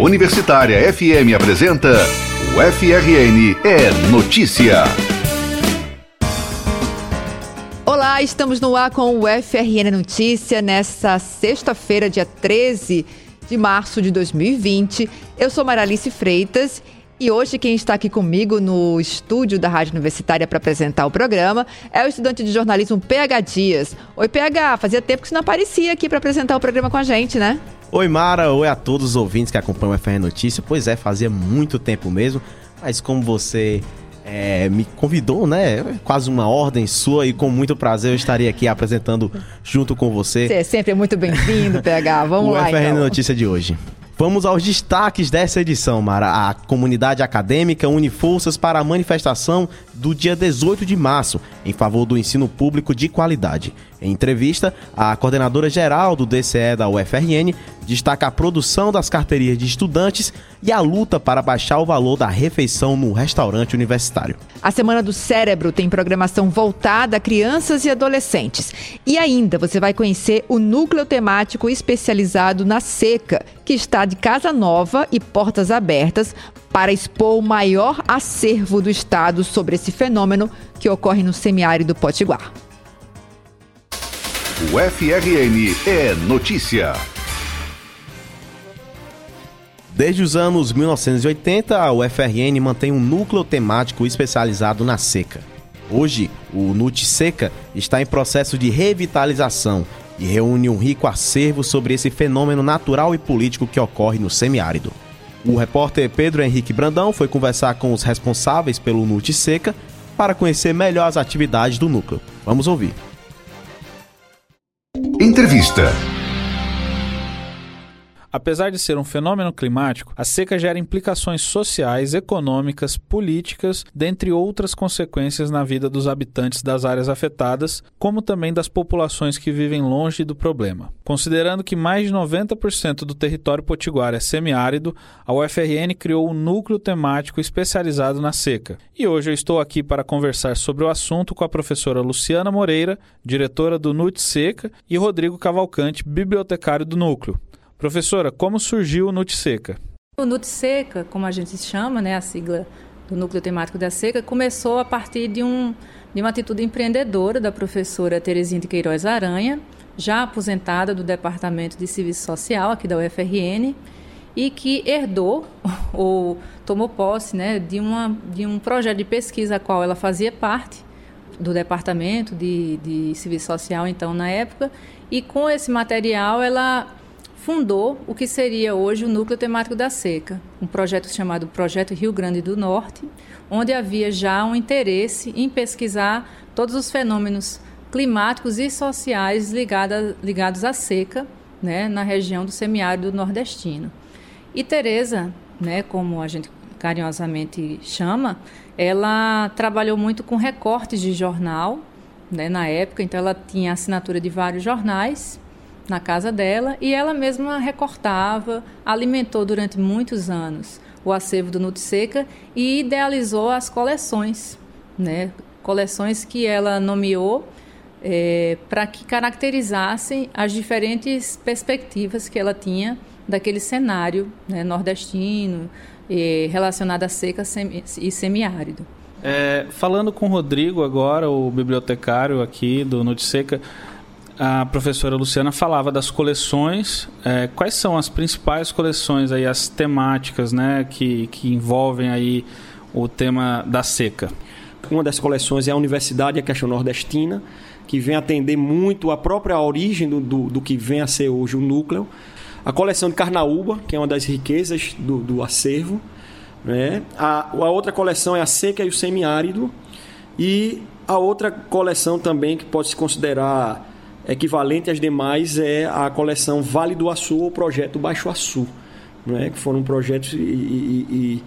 Universitária FM apresenta o FRN é Notícia. Olá, estamos no ar com o FRN Notícia nesta sexta-feira, dia 13 de março de 2020. Eu sou Maralice Freitas hoje quem está aqui comigo no estúdio da Rádio Universitária para apresentar o programa é o estudante de jornalismo PH Dias. Oi, PH, fazia tempo que você não aparecia aqui para apresentar o programa com a gente, né? Oi, Mara. Oi a todos os ouvintes que acompanham o FR Notícia. Pois é, fazia muito tempo mesmo, mas como você é, me convidou, né? Quase uma ordem sua e com muito prazer eu estaria aqui apresentando junto com você. Você é sempre muito bem-vindo, PH. Vamos o lá, FRN então. Notícia de hoje. Vamos aos destaques dessa edição, Mara. A comunidade acadêmica une forças para a manifestação do dia 18 de março em favor do ensino público de qualidade. Em entrevista, a coordenadora geral do DCE da UFRN destaca a produção das carteirinhas de estudantes e a luta para baixar o valor da refeição no restaurante universitário. A Semana do Cérebro tem programação voltada a crianças e adolescentes. E ainda você vai conhecer o núcleo temático especializado na seca, que está de casa nova e portas abertas para expor o maior acervo do estado sobre esse fenômeno que ocorre no semiárido Potiguar. O FRN é Notícia. Desde os anos 1980, a UFRN mantém um núcleo temático especializado na seca. Hoje, o NUT Seca está em processo de revitalização e reúne um rico acervo sobre esse fenômeno natural e político que ocorre no semiárido. O repórter Pedro Henrique Brandão foi conversar com os responsáveis pelo NUT Seca para conhecer melhor as atividades do núcleo. Vamos ouvir. Entrevista. Apesar de ser um fenômeno climático, a seca gera implicações sociais, econômicas, políticas, dentre outras consequências na vida dos habitantes das áreas afetadas, como também das populações que vivem longe do problema. Considerando que mais de 90% do território potiguar é semiárido, a UFRN criou um núcleo temático especializado na seca. E hoje eu estou aqui para conversar sobre o assunto com a professora Luciana Moreira, diretora do NUT Seca, e Rodrigo Cavalcante, bibliotecário do núcleo. Professora, como surgiu o NUT Seca? O NUT Seca, como a gente chama, né, a sigla do Núcleo Temático da Seca, começou a partir de, um, de uma atitude empreendedora da professora Terezinha de Queiroz Aranha, já aposentada do Departamento de Serviço Social aqui da UFRN, e que herdou ou tomou posse né, de, uma, de um projeto de pesquisa a qual ela fazia parte do Departamento de, de Serviço Social, então, na época, e com esse material ela fundou o que seria hoje o Núcleo Temático da Seca, um projeto chamado Projeto Rio Grande do Norte, onde havia já um interesse em pesquisar todos os fenômenos climáticos e sociais ligados à seca né, na região do semiárido nordestino. E Tereza, né, como a gente carinhosamente chama, ela trabalhou muito com recortes de jornal né, na época, então ela tinha assinatura de vários jornais na casa dela e ela mesma recortava, alimentou durante muitos anos o acervo do Nutseca e idealizou as coleções, né? coleções que ela nomeou é, para que caracterizassem as diferentes perspectivas que ela tinha daquele cenário né, nordestino é, relacionado à seca e semiárido. É, falando com o Rodrigo agora, o bibliotecário aqui do Nutseca, a professora Luciana falava das coleções. É, quais são as principais coleções aí, as temáticas, né, que, que envolvem aí o tema da seca? Uma das coleções é a Universidade e a Questão Nordestina, que vem atender muito a própria origem do, do, do, que vem a ser hoje o núcleo. A coleção de Carnaúba, que é uma das riquezas do, do acervo. Né? A, a outra coleção é a Seca e o Semiárido. E a outra coleção também que pode se considerar equivalente às demais é a coleção Vale do Açu ou Projeto Baixo Açu, né? que foram projetos e, e, e,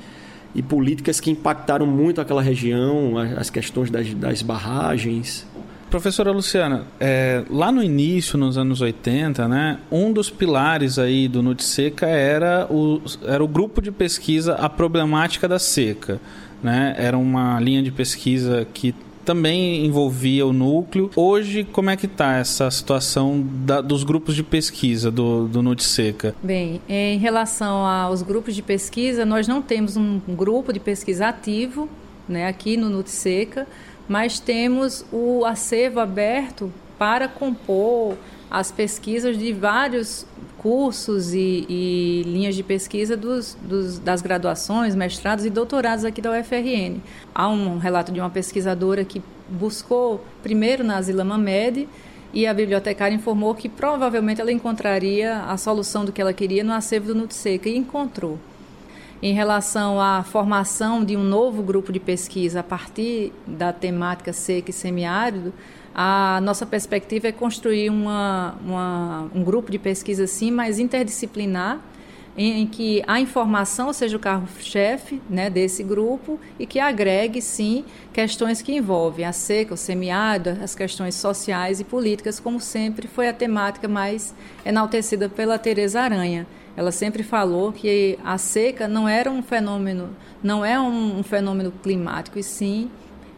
e, políticas que impactaram muito aquela região, as questões das, das barragens. Professora Luciana, é, lá no início, nos anos 80, né, um dos pilares aí do Nutseca era o, era o grupo de pesquisa A Problemática da Seca. Né? Era uma linha de pesquisa que também envolvia o núcleo. Hoje, como é que está essa situação da, dos grupos de pesquisa do, do Nutseca? Bem, em relação aos grupos de pesquisa, nós não temos um grupo de pesquisa ativo né, aqui no Nutseca, mas temos o acervo aberto para compor as pesquisas de vários cursos e, e linhas de pesquisa dos, dos, das graduações, mestrados e doutorados aqui da UFRN. Há um relato de uma pesquisadora que buscou primeiro na Zila Mamed e a bibliotecária informou que provavelmente ela encontraria a solução do que ela queria no acervo do Nutseca e encontrou. Em relação à formação de um novo grupo de pesquisa a partir da temática seca e semiárido, a nossa perspectiva é construir uma, uma, um grupo de pesquisa, sim, mais interdisciplinar, em, em que a informação seja o carro-chefe né, desse grupo e que agregue, sim, questões que envolvem a seca, o semiárido, as questões sociais e políticas, como sempre foi a temática mais enaltecida pela Teresa Aranha. Ela sempre falou que a seca não era um fenômeno, não é um, um fenômeno climático, e sim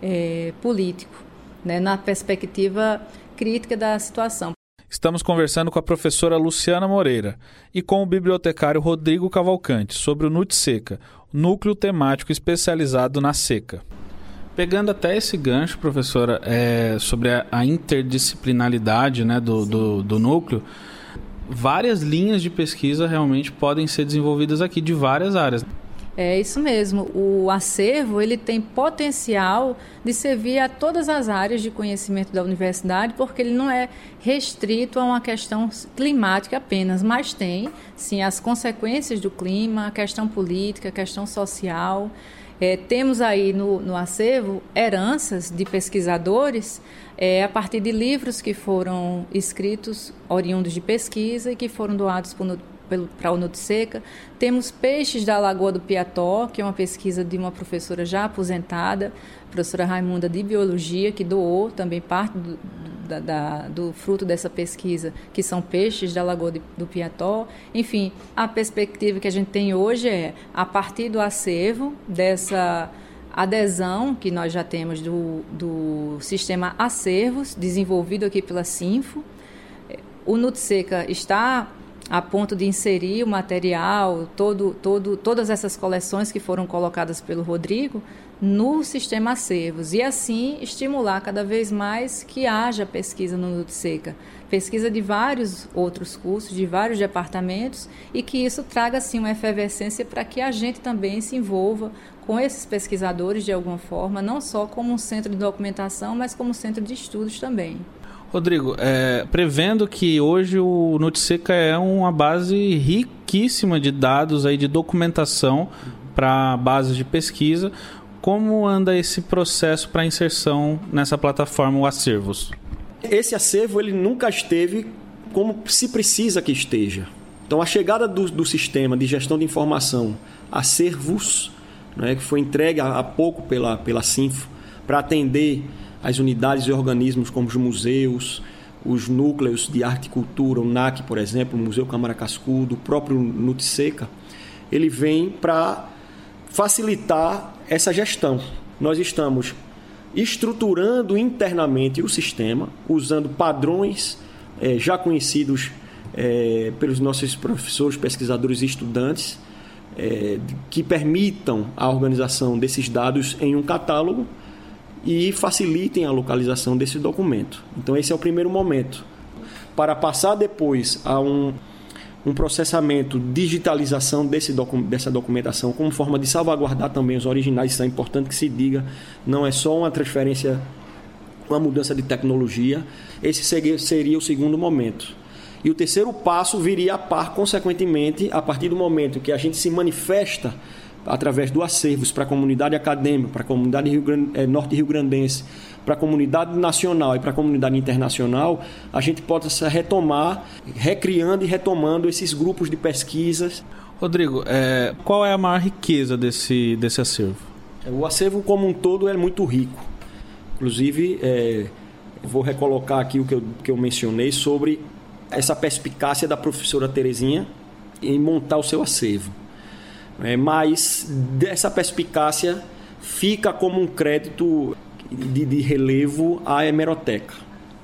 é, político né, na perspectiva crítica da situação. Estamos conversando com a professora Luciana Moreira e com o bibliotecário Rodrigo Cavalcante sobre o NUT Seca, núcleo temático especializado na seca. Pegando até esse gancho, professora, é, sobre a, a interdisciplinaridade né, do, do, do núcleo, várias linhas de pesquisa realmente podem ser desenvolvidas aqui de várias áreas. É isso mesmo. O acervo ele tem potencial de servir a todas as áreas de conhecimento da universidade, porque ele não é restrito a uma questão climática apenas, mas tem sim as consequências do clima, a questão política, a questão social. É, temos aí no, no acervo heranças de pesquisadores é, a partir de livros que foram escritos oriundos de pesquisa e que foram doados por, para o Nude Seca. Temos peixes da Lagoa do Piató, que é uma pesquisa de uma professora já aposentada, professora Raimunda de Biologia, que doou também parte do, da, da, do fruto dessa pesquisa, que são peixes da Lagoa de, do Piató. Enfim, a perspectiva que a gente tem hoje é, a partir do acervo, dessa adesão que nós já temos do, do sistema acervos, desenvolvido aqui pela Sinfo, o Nutseca está a ponto de inserir o material, todo, todo, todas essas coleções que foram colocadas pelo Rodrigo no sistema acervos e assim estimular cada vez mais que haja pesquisa no Nutseca, pesquisa de vários outros cursos, de vários departamentos e que isso traga assim uma efervescência para que a gente também se envolva com esses pesquisadores de alguma forma, não só como um centro de documentação, mas como centro de estudos também. Rodrigo, é, prevendo que hoje o Notiseca é uma base riquíssima de dados aí de documentação para bases de pesquisa, como anda esse processo para inserção nessa plataforma o Acervos? Esse acervo ele nunca esteve como se precisa que esteja. Então a chegada do, do sistema de gestão de informação Acervos, né, que foi entregue há pouco pela, pela Sinfo para atender as unidades e organismos como os museus, os núcleos de arte e cultura, o NAC, por exemplo, o Museu Câmara Cascudo, o próprio Nutseca, ele vem para facilitar essa gestão. Nós estamos estruturando internamente o sistema, usando padrões é, já conhecidos é, pelos nossos professores, pesquisadores e estudantes, é, que permitam a organização desses dados em um catálogo e facilitem a localização desse documento. Então, esse é o primeiro momento. Para passar depois a um, um processamento, digitalização desse docu dessa documentação, como forma de salvaguardar também os originais, isso é importante que se diga, não é só uma transferência, uma mudança de tecnologia, esse seria, seria o segundo momento. E o terceiro passo viria a par, consequentemente, a partir do momento que a gente se manifesta através do acervos para a comunidade acadêmica, para a comunidade Rio Grande, é, norte rio-grandense, para a comunidade nacional e para a comunidade internacional, a gente possa retomar, recriando e retomando esses grupos de pesquisas. Rodrigo, é, qual é a maior riqueza desse, desse acervo? O acervo como um todo é muito rico. Inclusive, é, vou recolocar aqui o que eu, que eu mencionei sobre essa perspicácia da professora Terezinha em montar o seu acervo. É, mas dessa perspicácia fica como um crédito de, de relevo à hemeroteca.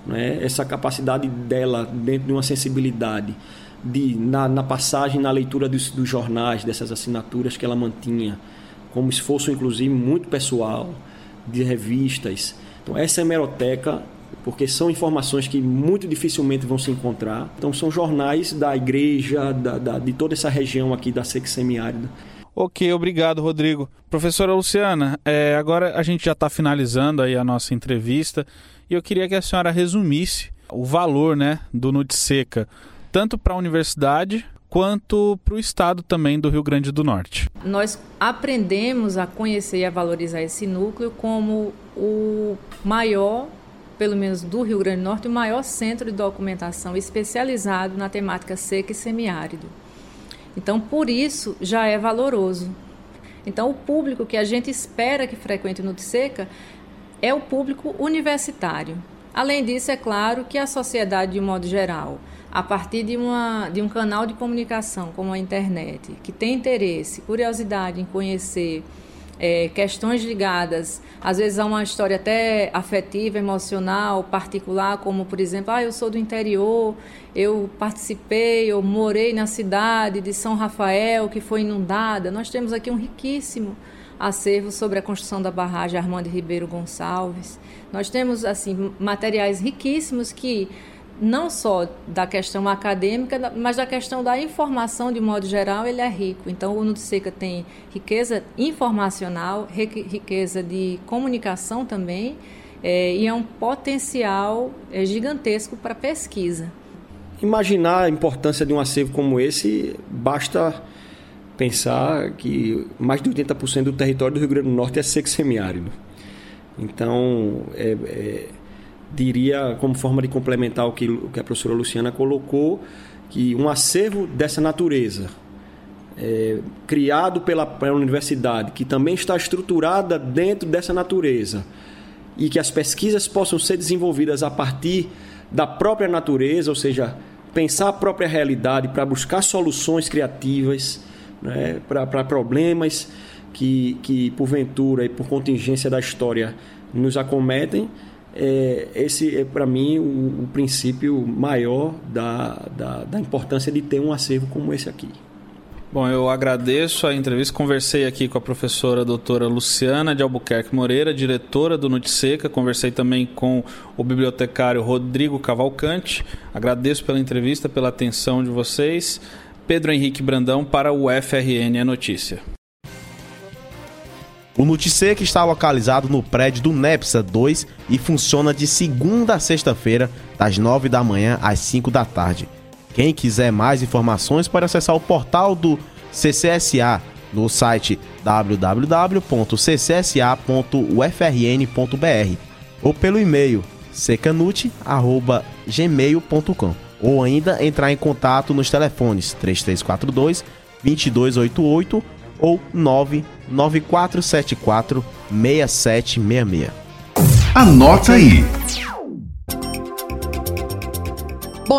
Né? Essa capacidade dela, dentro de uma sensibilidade, de, na, na passagem, na leitura dos, dos, jornais, dessas assinaturas que ela mantinha, como esforço, inclusive, muito pessoal, de revistas. Então, essa hemeroteca, porque são informações que muito dificilmente vão se encontrar. Então, são jornais da igreja, da, da, de toda essa região aqui da seca semiárida. Ok, obrigado, Rodrigo. Professora Luciana, é, agora a gente já está finalizando aí a nossa entrevista e eu queria que a senhora resumisse o valor né, do Nude Seca, tanto para a universidade quanto para o estado também do Rio Grande do Norte. Nós aprendemos a conhecer e a valorizar esse núcleo como o maior, pelo menos do Rio Grande do Norte, o maior centro de documentação especializado na temática seca e semiárido. Então, por isso, já é valoroso. Então, o público que a gente espera que frequente o Nutseca é o público universitário. Além disso, é claro que a sociedade, de um modo geral, a partir de, uma, de um canal de comunicação como a internet, que tem interesse, curiosidade em conhecer é, questões ligadas, às vezes a uma história até afetiva, emocional, particular, como por exemplo, ah, eu sou do interior, eu participei, eu morei na cidade de São Rafael que foi inundada. Nós temos aqui um riquíssimo acervo sobre a construção da barragem Armando Ribeiro Gonçalves. Nós temos assim materiais riquíssimos que não só da questão acadêmica, mas da questão da informação de modo geral, ele é rico. Então, o Nutseca tem riqueza informacional, riqueza de comunicação também, é, e é um potencial é, gigantesco para pesquisa. Imaginar a importância de um acervo como esse, basta pensar que mais de 80% do território do Rio Grande do Norte é seco semiárido. Então, é, é diria, como forma de complementar o que, o que a professora Luciana colocou, que um acervo dessa natureza, é, criado pela, pela universidade, que também está estruturada dentro dessa natureza, e que as pesquisas possam ser desenvolvidas a partir da própria natureza, ou seja, pensar a própria realidade para buscar soluções criativas né, para problemas que, que, porventura e por contingência da história, nos acometem é, esse é para mim o, o, princípio maior da, da, da, importância de ter um acervo como esse aqui. Bom, eu agradeço a entrevista. Conversei aqui com a professora doutora Luciana de Albuquerque Moreira, diretora do Nutiseca. Conversei também com o bibliotecário Rodrigo Cavalcante. Agradeço pela entrevista, pela atenção de vocês. Pedro Henrique Brandão para o FRN é Notícia. O Nutiseca está localizado no prédio do Nepsa 2 e funciona de segunda a sexta-feira, das 9 da manhã às 5 da tarde. Quem quiser mais informações pode acessar o portal do CCSA no site www.ccsa.ufrn.br ou pelo e-mail secanute@gmail.com ou ainda entrar em contato nos telefones 3342 2288 ou 99474 6766. Anota aí.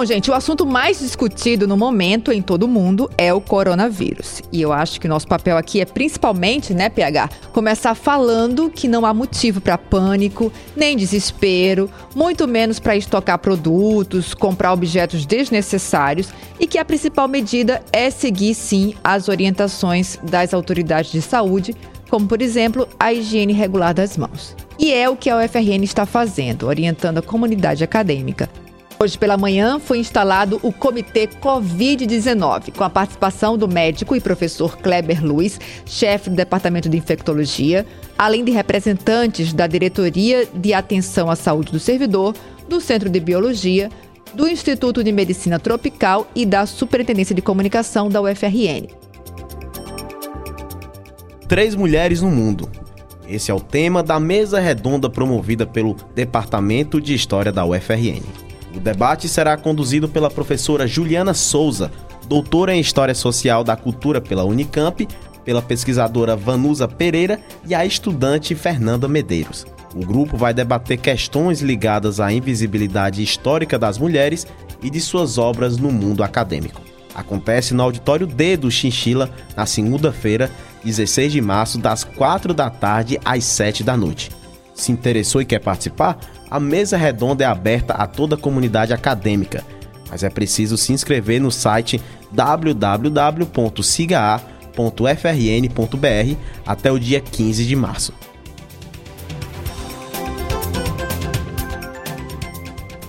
Bom, gente, o assunto mais discutido no momento em todo o mundo é o coronavírus. E eu acho que o nosso papel aqui é principalmente, né, PH, começar falando que não há motivo para pânico, nem desespero, muito menos para estocar produtos, comprar objetos desnecessários e que a principal medida é seguir sim as orientações das autoridades de saúde, como por exemplo, a higiene regular das mãos. E é o que a UFRN está fazendo, orientando a comunidade acadêmica Hoje pela manhã foi instalado o Comitê Covid-19, com a participação do médico e professor Kleber Luiz, chefe do Departamento de Infectologia, além de representantes da Diretoria de Atenção à Saúde do Servidor, do Centro de Biologia, do Instituto de Medicina Tropical e da Superintendência de Comunicação da UFRN. Três mulheres no mundo. Esse é o tema da mesa redonda promovida pelo Departamento de História da UFRN. O debate será conduzido pela professora Juliana Souza, doutora em História Social da Cultura pela Unicamp, pela pesquisadora Vanusa Pereira e a estudante Fernanda Medeiros. O grupo vai debater questões ligadas à invisibilidade histórica das mulheres e de suas obras no mundo acadêmico. Acontece no auditório D do Chinchila na segunda-feira, 16 de março, das 4 da tarde às 7 da noite. Se interessou e quer participar? A mesa redonda é aberta a toda a comunidade acadêmica, mas é preciso se inscrever no site www.sigaa.frn.br até o dia 15 de março.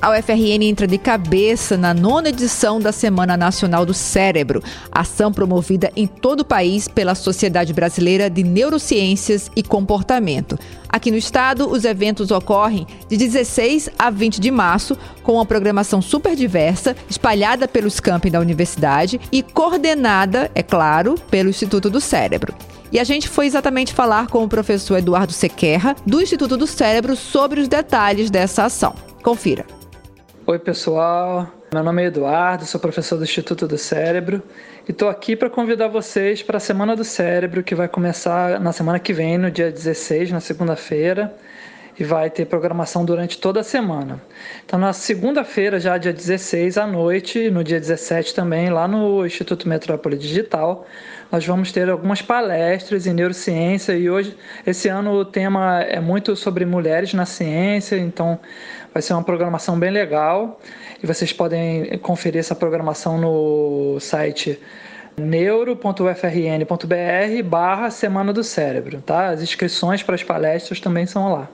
A UFRN entra de cabeça na nona edição da Semana Nacional do Cérebro, ação promovida em todo o país pela Sociedade Brasileira de Neurociências e Comportamento. Aqui no estado, os eventos ocorrem de 16 a 20 de março, com uma programação super diversa, espalhada pelos campi da universidade e coordenada, é claro, pelo Instituto do Cérebro. E a gente foi exatamente falar com o professor Eduardo Sequerra, do Instituto do Cérebro, sobre os detalhes dessa ação. Confira. Oi, pessoal. Meu nome é Eduardo, sou professor do Instituto do Cérebro e estou aqui para convidar vocês para a Semana do Cérebro, que vai começar na semana que vem, no dia 16, na segunda-feira, e vai ter programação durante toda a semana. Então, na segunda-feira, já dia 16 à noite, no dia 17 também, lá no Instituto Metrópole Digital, nós vamos ter algumas palestras em neurociência e hoje, esse ano, o tema é muito sobre mulheres na ciência, então Vai ser uma programação bem legal e vocês podem conferir essa programação no site neuro.ufrn.br barra Semana do Cérebro, tá? As inscrições para as palestras também são lá.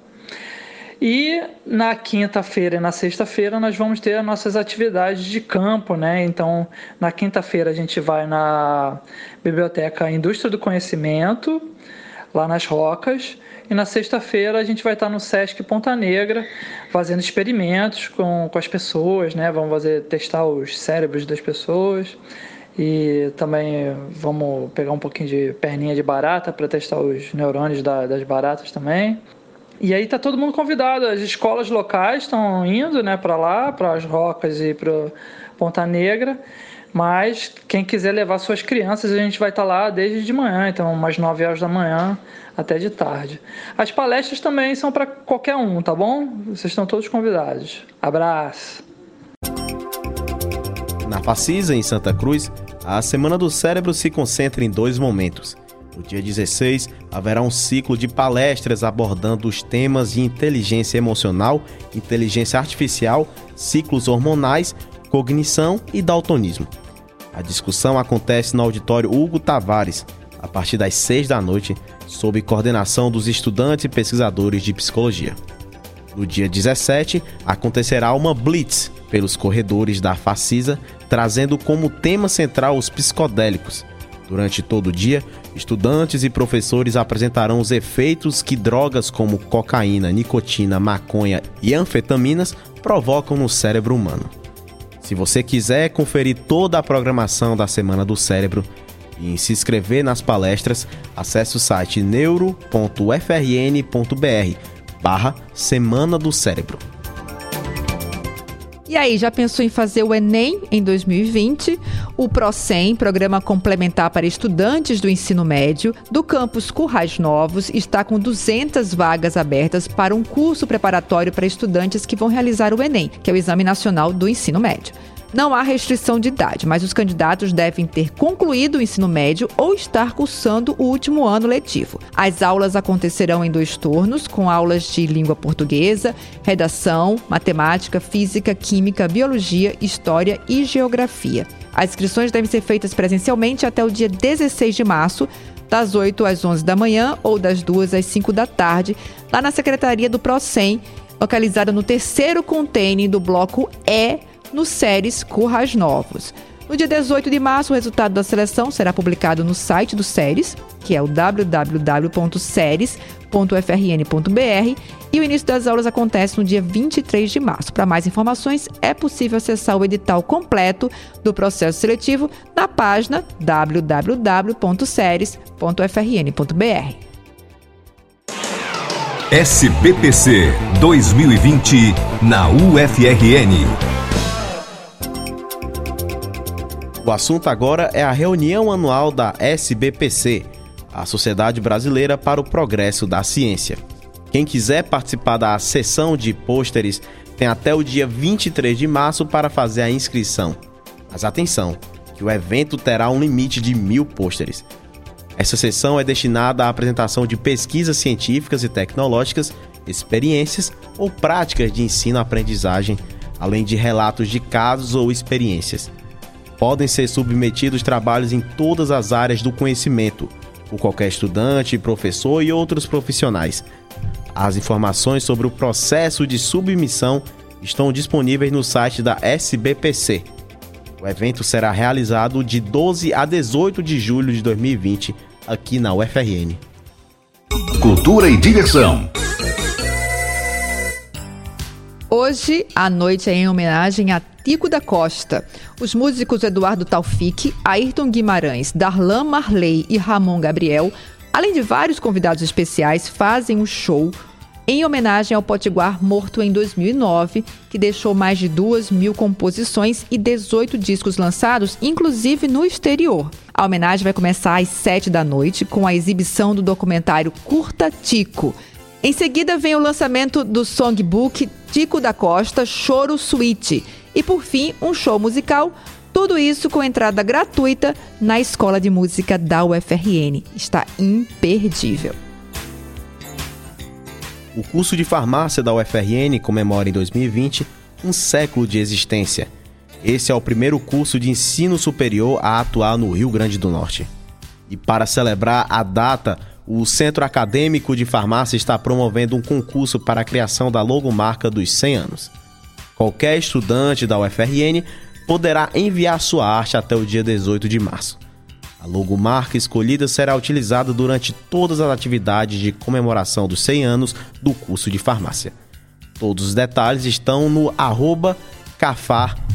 E na quinta-feira e na sexta-feira nós vamos ter as nossas atividades de campo, né? Então, na quinta-feira a gente vai na Biblioteca Indústria do Conhecimento, lá nas Rocas, e na sexta-feira a gente vai estar no Sesc Ponta Negra fazendo experimentos com, com as pessoas, né? Vamos fazer testar os cérebros das pessoas e também vamos pegar um pouquinho de perninha de barata para testar os neurônios da, das baratas também. E aí tá todo mundo convidado, as escolas locais estão indo, né, para lá, para as Rocas e para Ponta Negra. Mas quem quiser levar suas crianças, a gente vai estar lá desde de manhã, então umas 9 horas da manhã até de tarde. As palestras também são para qualquer um, tá bom? Vocês estão todos convidados. Abraço. Na Facisa, em Santa Cruz, a Semana do Cérebro se concentra em dois momentos. No dia 16, haverá um ciclo de palestras abordando os temas de inteligência emocional, inteligência artificial, ciclos hormonais, cognição e daltonismo. A discussão acontece no auditório Hugo Tavares, a partir das 6 da noite, sob coordenação dos estudantes e pesquisadores de psicologia. No dia 17, acontecerá uma blitz pelos corredores da Facisa, trazendo como tema central os psicodélicos. Durante todo o dia, estudantes e professores apresentarão os efeitos que drogas como cocaína, nicotina, maconha e anfetaminas provocam no cérebro humano. Se você quiser conferir toda a programação da Semana do Cérebro, e se inscrever nas palestras, acesse o site neuro.frn.br barra Semana do Cérebro. E aí, já pensou em fazer o Enem em 2020? O PROCEM, Programa Complementar para Estudantes do Ensino Médio, do campus Currais Novos, está com 200 vagas abertas para um curso preparatório para estudantes que vão realizar o Enem, que é o Exame Nacional do Ensino Médio. Não há restrição de idade, mas os candidatos devem ter concluído o ensino médio ou estar cursando o último ano letivo. As aulas acontecerão em dois turnos, com aulas de língua portuguesa, redação, matemática, física, química, biologia, história e geografia. As inscrições devem ser feitas presencialmente até o dia 16 de março, das 8 às 11 da manhã ou das 2 às 5 da tarde, lá na Secretaria do PROCEM, localizada no terceiro container do bloco E no Séries Currais Novos. No dia 18 de março, o resultado da seleção será publicado no site do Séries, que é o www.series.frn.br, e o início das aulas acontece no dia 23 de março. Para mais informações, é possível acessar o edital completo do processo seletivo na página www.series.frn.br. SBPC 2020 na UFRN. O assunto agora é a reunião anual da SBPC, a Sociedade Brasileira para o Progresso da Ciência. Quem quiser participar da sessão de pôsteres tem até o dia 23 de março para fazer a inscrição. Mas atenção, que o evento terá um limite de mil pôsteres. Essa sessão é destinada à apresentação de pesquisas científicas e tecnológicas experiências ou práticas de ensino-aprendizagem, além de relatos de casos ou experiências. Podem ser submetidos trabalhos em todas as áreas do conhecimento, por qualquer estudante, professor e outros profissionais. As informações sobre o processo de submissão estão disponíveis no site da SBPC. O evento será realizado de 12 a 18 de julho de 2020 aqui na UFRN. Cultura e diversão. Hoje, a noite é em homenagem a Tico da Costa. Os músicos Eduardo Taufik, Ayrton Guimarães, Darlan Marley e Ramon Gabriel, além de vários convidados especiais, fazem um show em homenagem ao Potiguar morto em 2009, que deixou mais de duas mil composições e 18 discos lançados, inclusive no exterior. A homenagem vai começar às sete da noite com a exibição do documentário Curta Tico. Em seguida vem o lançamento do songbook Tico da Costa Choro Suite e por fim um show musical. Tudo isso com entrada gratuita na Escola de Música da UFRN. Está imperdível. O curso de farmácia da UFRN comemora em 2020 um século de existência. Esse é o primeiro curso de ensino superior a atuar no Rio Grande do Norte. E para celebrar a data, o Centro Acadêmico de Farmácia está promovendo um concurso para a criação da logomarca dos 100 anos. Qualquer estudante da UFRN poderá enviar sua arte até o dia 18 de março. A logomarca escolhida será utilizada durante todas as atividades de comemoração dos 100 anos do curso de farmácia. Todos os detalhes estão no arroba cafar.ufrn.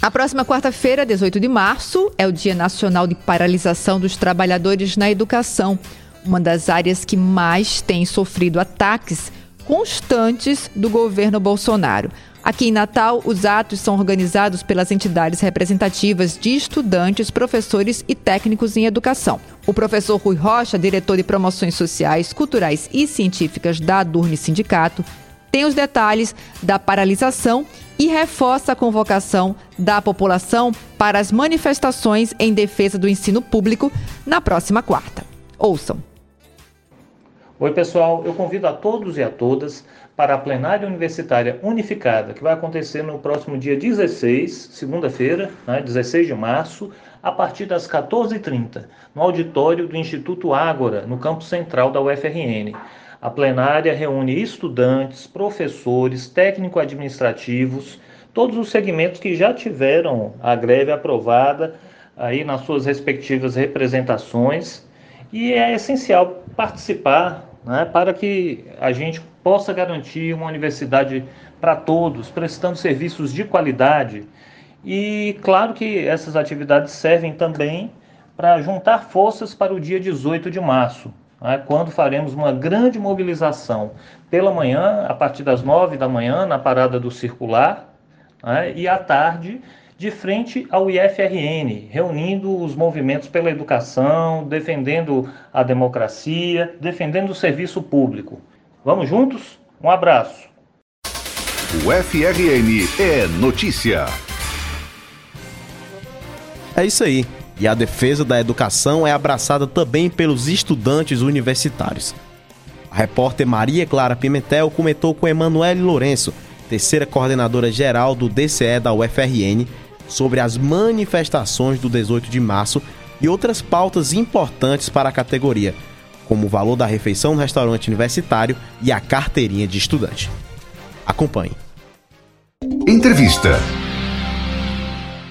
A próxima quarta-feira, 18 de março, é o Dia Nacional de Paralisação dos Trabalhadores na Educação, uma das áreas que mais tem sofrido ataques constantes do governo Bolsonaro. Aqui em Natal, os atos são organizados pelas entidades representativas de estudantes, professores e técnicos em educação. O professor Rui Rocha, diretor de promoções sociais, culturais e científicas da Adurne Sindicato, tem os detalhes da paralisação e reforça a convocação da população para as manifestações em defesa do ensino público na próxima quarta. Ouçam. Oi, pessoal. Eu convido a todos e a todas para a plenária universitária unificada, que vai acontecer no próximo dia 16, segunda-feira, né, 16 de março, a partir das 14h30, no auditório do Instituto Ágora, no campo central da UFRN. A plenária reúne estudantes, professores, técnico-administrativos, todos os segmentos que já tiveram a greve aprovada aí nas suas respectivas representações. E é essencial participar né, para que a gente possa garantir uma universidade para todos, prestando serviços de qualidade. E claro que essas atividades servem também para juntar forças para o dia 18 de março, né, quando faremos uma grande mobilização pela manhã, a partir das nove da manhã, na parada do circular, né, e à tarde, de frente ao IFRN, reunindo os movimentos pela educação, defendendo a democracia, defendendo o serviço público. Vamos juntos? Um abraço. O FRN é notícia. É isso aí. E a defesa da educação é abraçada também pelos estudantes universitários. A repórter Maria Clara Pimentel comentou com Emanuele Lourenço, terceira coordenadora geral do DCE da UFRN, sobre as manifestações do 18 de março e outras pautas importantes para a categoria, como o valor da refeição no restaurante universitário e a carteirinha de estudante. Acompanhe. Entrevista.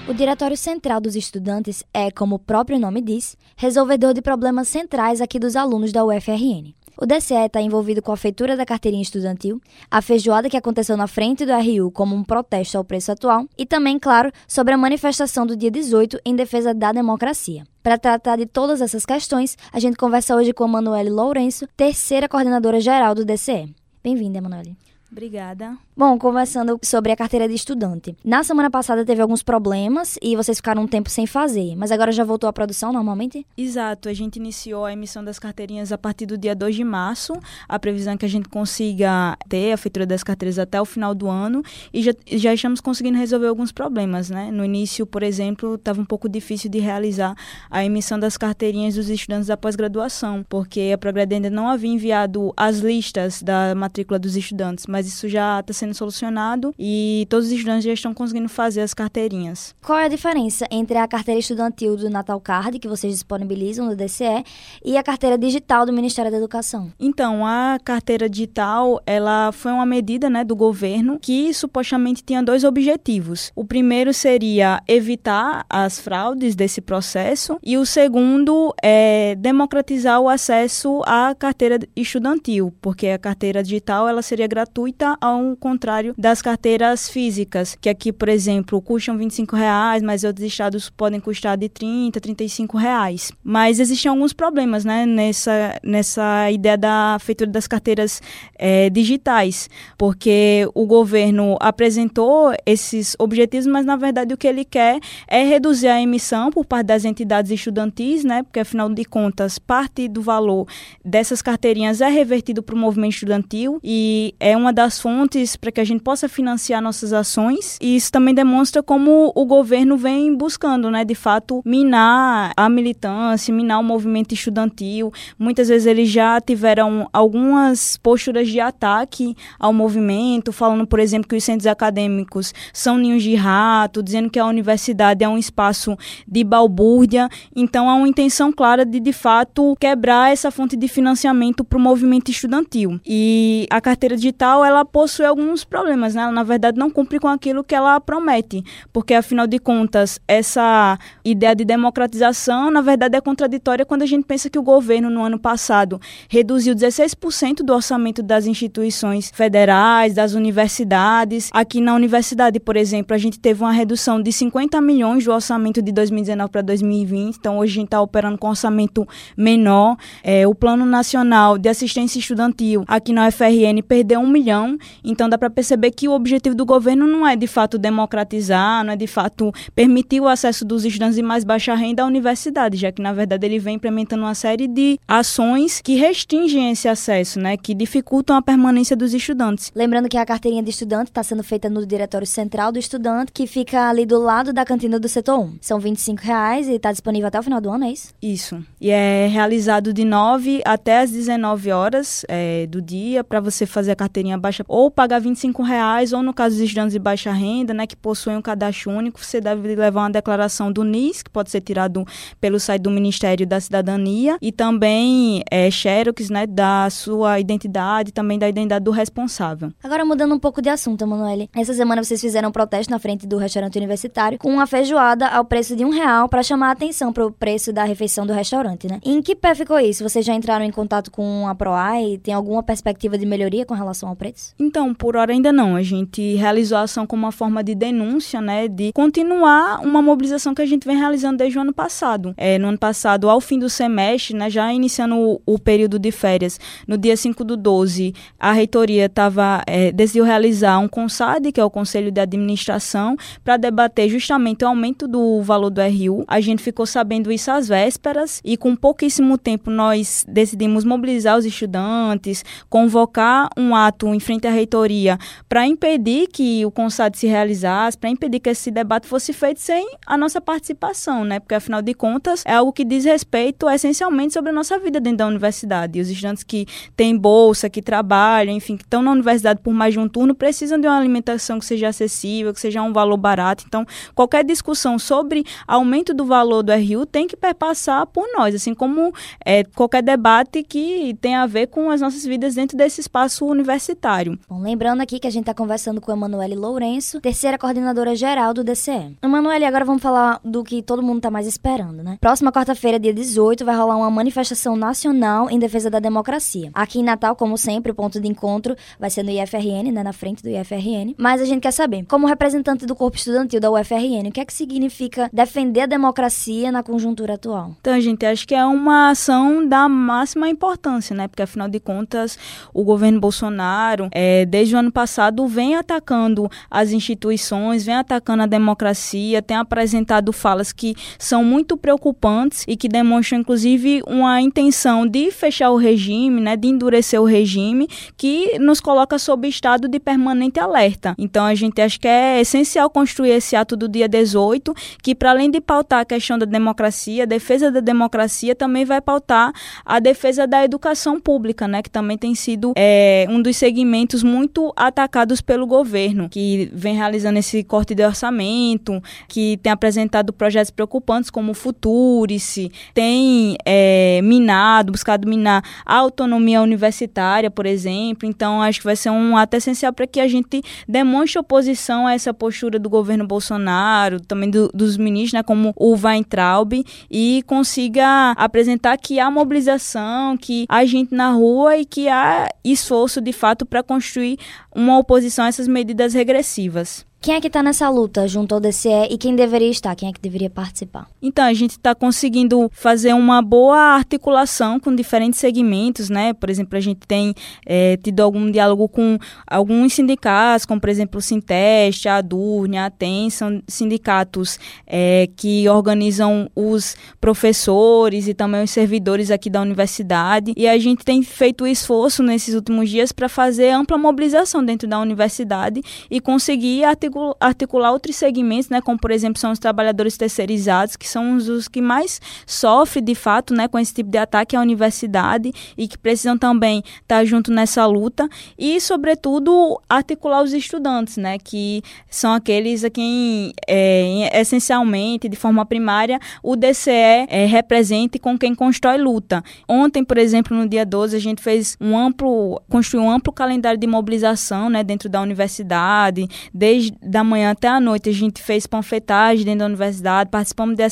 O Diretório Central dos Estudantes é, como o próprio nome diz, resolvedor de problemas centrais aqui dos alunos da UFRN. O DCE está envolvido com a feitura da carteirinha estudantil, a feijoada que aconteceu na frente do RU como um protesto ao preço atual e também, claro, sobre a manifestação do dia 18 em defesa da democracia. Para tratar de todas essas questões, a gente conversa hoje com a Manuele Lourenço, terceira coordenadora geral do DCE. Bem-vinda, Emanuele. Obrigada. Bom, conversando sobre a carteira de estudante. Na semana passada teve alguns problemas e vocês ficaram um tempo sem fazer, mas agora já voltou à produção normalmente? Exato, a gente iniciou a emissão das carteirinhas a partir do dia 2 de março. A previsão é que a gente consiga ter a feitura das carteiras até o final do ano e já, já estamos conseguindo resolver alguns problemas, né? No início, por exemplo, estava um pouco difícil de realizar a emissão das carteirinhas dos estudantes da pós-graduação, porque a Progrede ainda não havia enviado as listas da matrícula dos estudantes, mas isso já está sendo solucionado e todos os estudantes já estão conseguindo fazer as carteirinhas. Qual é a diferença entre a carteira estudantil do Natal Card, que vocês disponibilizam no DCE, e a carteira digital do Ministério da Educação? Então, a carteira digital, ela foi uma medida né, do governo que supostamente tinha dois objetivos. O primeiro seria evitar as fraudes desse processo e o segundo é democratizar o acesso à carteira estudantil, porque a carteira digital ela seria gratuita, ao contrário das carteiras físicas, que aqui, por exemplo, custam 25 reais, mas outros estados podem custar de 30, 35 reais. Mas existem alguns problemas, né, nessa, nessa ideia da feitura das carteiras é, digitais, porque o governo apresentou esses objetivos, mas na verdade o que ele quer é reduzir a emissão por parte das entidades estudantis, né, porque afinal de contas, parte do valor dessas carteirinhas é revertido para o movimento estudantil e é uma das fontes para que a gente possa financiar nossas ações. E isso também demonstra como o governo vem buscando, né, de fato, minar a militância, minar o movimento estudantil. Muitas vezes eles já tiveram algumas posturas de ataque ao movimento, falando, por exemplo, que os centros acadêmicos são ninhos de rato, dizendo que a universidade é um espaço de balbúrdia. Então há uma intenção clara de, de fato, quebrar essa fonte de financiamento para o movimento estudantil. E a carteira digital, ela possui alguns problemas, né? Ela, na verdade, não cumpre com aquilo que ela promete, porque, afinal de contas, essa ideia de democratização, na verdade, é contraditória quando a gente pensa que o governo, no ano passado, reduziu 16% do orçamento das instituições federais, das universidades. Aqui na universidade, por exemplo, a gente teve uma redução de 50 milhões do orçamento de 2019 para 2020, então hoje a gente está operando com orçamento menor. É, o Plano Nacional de Assistência Estudantil aqui na UFRN perdeu um milhão, então dá para perceber que o objetivo do governo não é de fato democratizar, não é de fato permitir o acesso dos estudantes de mais baixa renda à universidade, já que na verdade ele vem implementando uma série de ações que restringem esse acesso, né, que dificultam a permanência dos estudantes. Lembrando que a carteirinha de estudante está sendo feita no Diretório Central do Estudante, que fica ali do lado da cantina do setor 1. São 25 reais e está disponível até o final do ano, é isso? Isso. E é realizado de 9 até as 19 horas é, do dia para você fazer a carteirinha baixa ou pagar 25 reais ou no caso dos estudantes de baixa renda, né, que possuem um cadastro único, você deve levar uma declaração do NIS, que pode ser tirado pelo site do Ministério da Cidadania e também é, xerox, né, da sua identidade, também da identidade do responsável. Agora mudando um pouco de assunto, Manuele. Essa semana vocês fizeram um protesto na frente do restaurante universitário com uma feijoada ao preço de um real para chamar a atenção para o preço da refeição do restaurante, né? Em que pé ficou isso? Vocês já entraram em contato com a PROAI? Tem alguma perspectiva de melhoria com relação ao preço? Então, por hora ainda não. A gente realizou a ação como uma forma de denúncia, né? De continuar uma mobilização que a gente vem realizando desde o ano passado. É, no ano passado, ao fim do semestre, né? Já iniciando o, o período de férias, no dia 5 do 12, a reitoria estava é, decidiu realizar um CONSAD, que é o Conselho de Administração, para debater justamente o aumento do valor do RU. A gente ficou sabendo isso às vésperas e com pouquíssimo tempo nós decidimos mobilizar os estudantes, convocar um ato em frente à reitoria para impedir que o CONSAD se realizasse, para impedir que esse debate fosse feito sem a nossa participação, né? Porque afinal de contas é algo que diz respeito essencialmente sobre a nossa vida dentro da universidade. E os estudantes que têm bolsa, que trabalham, enfim, que estão na universidade por mais de um turno, precisam de uma alimentação que seja acessível, que seja um valor barato. Então, qualquer discussão sobre aumento do valor do RU tem que perpassar por nós, assim como é, qualquer debate que tem a ver com as nossas vidas dentro desse espaço universitário. Bom, lembrando aqui que a gente está conversando com a Emanuele Lourenço, terceira coordenadora geral do DCE. Emanuele, agora vamos falar do que todo mundo está mais esperando, né? Próxima quarta-feira, dia 18, vai rolar uma manifestação nacional em defesa da democracia. Aqui em Natal, como sempre, o ponto de encontro vai ser no IFRN, né, na frente do IFRN. Mas a gente quer saber, como representante do corpo estudantil da UFRN, o que é que significa defender a democracia na conjuntura atual? Então, gente, acho que é uma ação da máxima importância, né? Porque afinal de contas, o governo Bolsonaro É, desde o ano passado, vem atacando as instituições, vem atacando a democracia, tem apresentado falas que são muito preocupantes e que demonstram, inclusive, uma intenção de fechar o regime, né, de endurecer o regime, que nos coloca sob estado de permanente alerta. Então, a gente acha que é essencial construir esse ato do dia 18, que, para além de pautar a questão da democracia, a defesa da democracia, também vai pautar a defesa da educação pública, né, que também tem sido é, um dos segmentos muito atacados pelo governo, que vem realizando esse corte de orçamento, que tem apresentado projetos preocupantes como o Futurice, tem é, minado, buscado minar a autonomia universitária, por exemplo. Então, acho que vai ser um ato essencial para que a gente demonstre oposição a essa postura do governo Bolsonaro, também do, dos ministros, né, como o Weintraub, e consiga apresentar que há mobilização, que há gente na rua e que há esforço de fato para construir uma oposição a essas medidas regressivas. Quem é que está nessa luta junto ao DCE e quem deveria estar? Quem é que deveria participar? Então, a gente está conseguindo fazer uma boa articulação com diferentes segmentos, né? Por exemplo, a gente tem é, tido algum diálogo com alguns sindicatos, como por exemplo o Sinteste, a Adurne, a ATEN, são sindicatos é, que organizam os professores e também os servidores aqui da universidade. E a gente tem feito esforço nesses últimos dias para fazer ampla mobilização dentro da universidade e conseguir articular articular outros segmentos, né, como por exemplo são os trabalhadores terceirizados, que são os que mais sofrem de fato, né, com esse tipo de ataque à universidade e que precisam também estar junto nessa luta e, sobretudo, articular os estudantes, né, que são aqueles a quem é, essencialmente, de forma primária, o DCE é, representa e com quem constrói luta. Ontem, por exemplo, no dia 12, a gente fez um amplo, construiu um amplo calendário de mobilização, né, dentro da universidade, desde da manhã até a noite a gente fez panfletagem dentro da universidade, participamos de,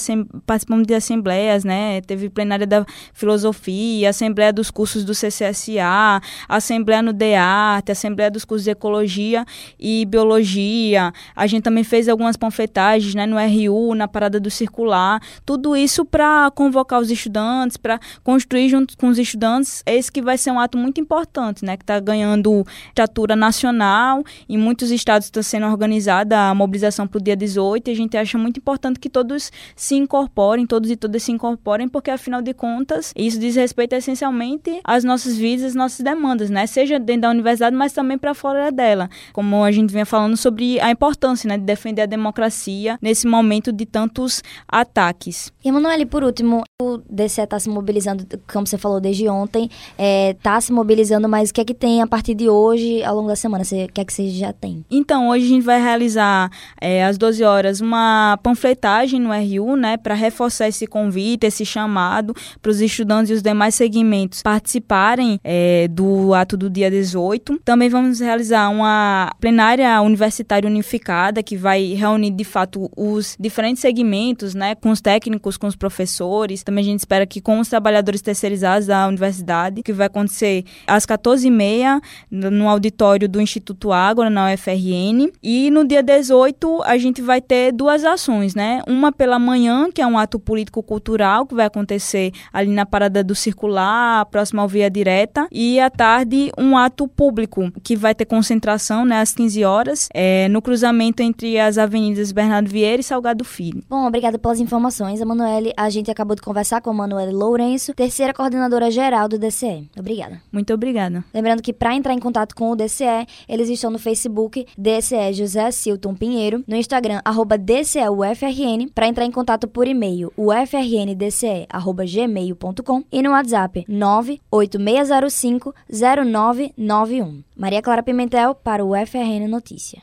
participamos de assembleias, né? Teve plenária da filosofia, assembleia dos cursos do CCSA, assembleia no DEARTE, assembleia dos cursos de ecologia e biologia. A gente também fez algumas panfletagens, né, no RU, na parada do circular. Tudo isso para convocar os estudantes, para construir junto com os estudantes. Esse que vai ser um ato muito importante, né, que está ganhando estatura nacional. Em muitos estados está sendo organizado organizada a mobilização para o dia 18 e a gente acha muito importante que todos se incorporem, todos e todas se incorporem, porque afinal de contas isso diz respeito essencialmente às nossas vidas, às nossas demandas, né? Seja dentro da universidade, mas também para fora dela. Como a gente vinha falando sobre a importância né, de defender a democracia nesse momento de tantos ataques. E, Emanuele, por último, o DCE está se mobilizando, como você falou desde ontem, está é, se mobilizando, mas o que é que tem a partir de hoje, ao longo da semana? o que é que você já tem? Então, hoje a gente vai realizar é, às 12 horas uma panfletagem no RU, né, para reforçar esse convite, esse chamado para os estudantes e os demais segmentos participarem é, do ato do dia 18. Também vamos realizar uma plenária universitária unificada que vai reunir de fato os diferentes segmentos, né, com os técnicos, com os professores. Também a gente espera que com os trabalhadores terceirizados da universidade, que vai acontecer às 14h30 no auditório do Instituto Ágora, na UFRN. E no dia 18 a gente vai ter duas ações, né? Uma pela manhã, que é um ato político-cultural que vai acontecer ali na Parada do Circular, próximo ao Via Direta, e à tarde um ato público que vai ter concentração, né, às 15 horas, é, no cruzamento entre as avenidas Bernardo Vieira e Salgado Filho. Bom, obrigada pelas informações, Emanuele. A gente acabou de conversar com a Emanuele Lourenço, terceira coordenadora geral do DCE. Obrigada. Muito obrigada. Lembrando que para entrar em contato com o DCE, eles estão no Facebook DCE José Silton Pinheiro, no Instagram, arroba DCEUFRN, para entrar em contato por e-mail, ufrndce.gmail.com e no WhatsApp 986050991. Maria Clara Pimentel para o UFRN Notícia.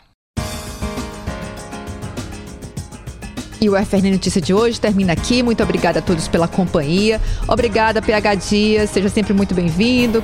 E o UFRN Notícia de hoje termina aqui. Muito obrigada a todos pela companhia. Obrigada, PH Dias. Seja sempre muito bem-vindo.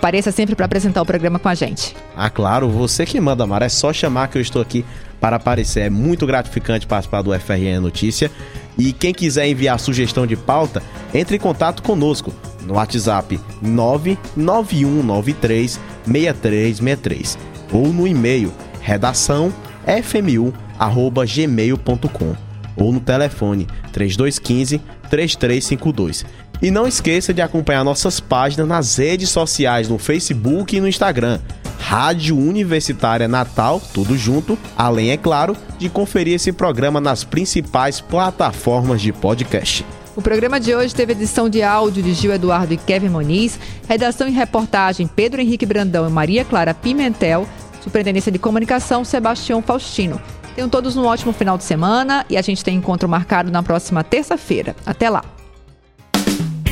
Pareça sempre para apresentar o programa com a gente. Ah, claro, você que manda, Mara. É só chamar que eu estou aqui para aparecer. É muito gratificante participar do FRN Notícia. E quem quiser enviar sugestão de pauta, entre em contato conosco no WhatsApp 99193 6363 ou no e-mail redação fmu@gmail.com ou no telefone 3215 3352. E não esqueça de acompanhar nossas páginas nas redes sociais, no Facebook e no Instagram. Rádio Universitária Natal, tudo junto, além, é claro, de conferir esse programa nas principais plataformas de podcast. O programa de hoje teve edição de áudio de Gil Eduardo e Kevin Moniz, redação e reportagem Pedro Henrique Brandão e Maria Clara Pimentel, superintendência de comunicação Sebastião Faustino. Tenham todos um ótimo final de semana e a gente tem encontro marcado na próxima terça-feira. Até lá!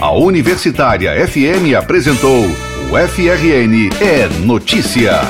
A Universitária FM apresentou o FRN é Notícia.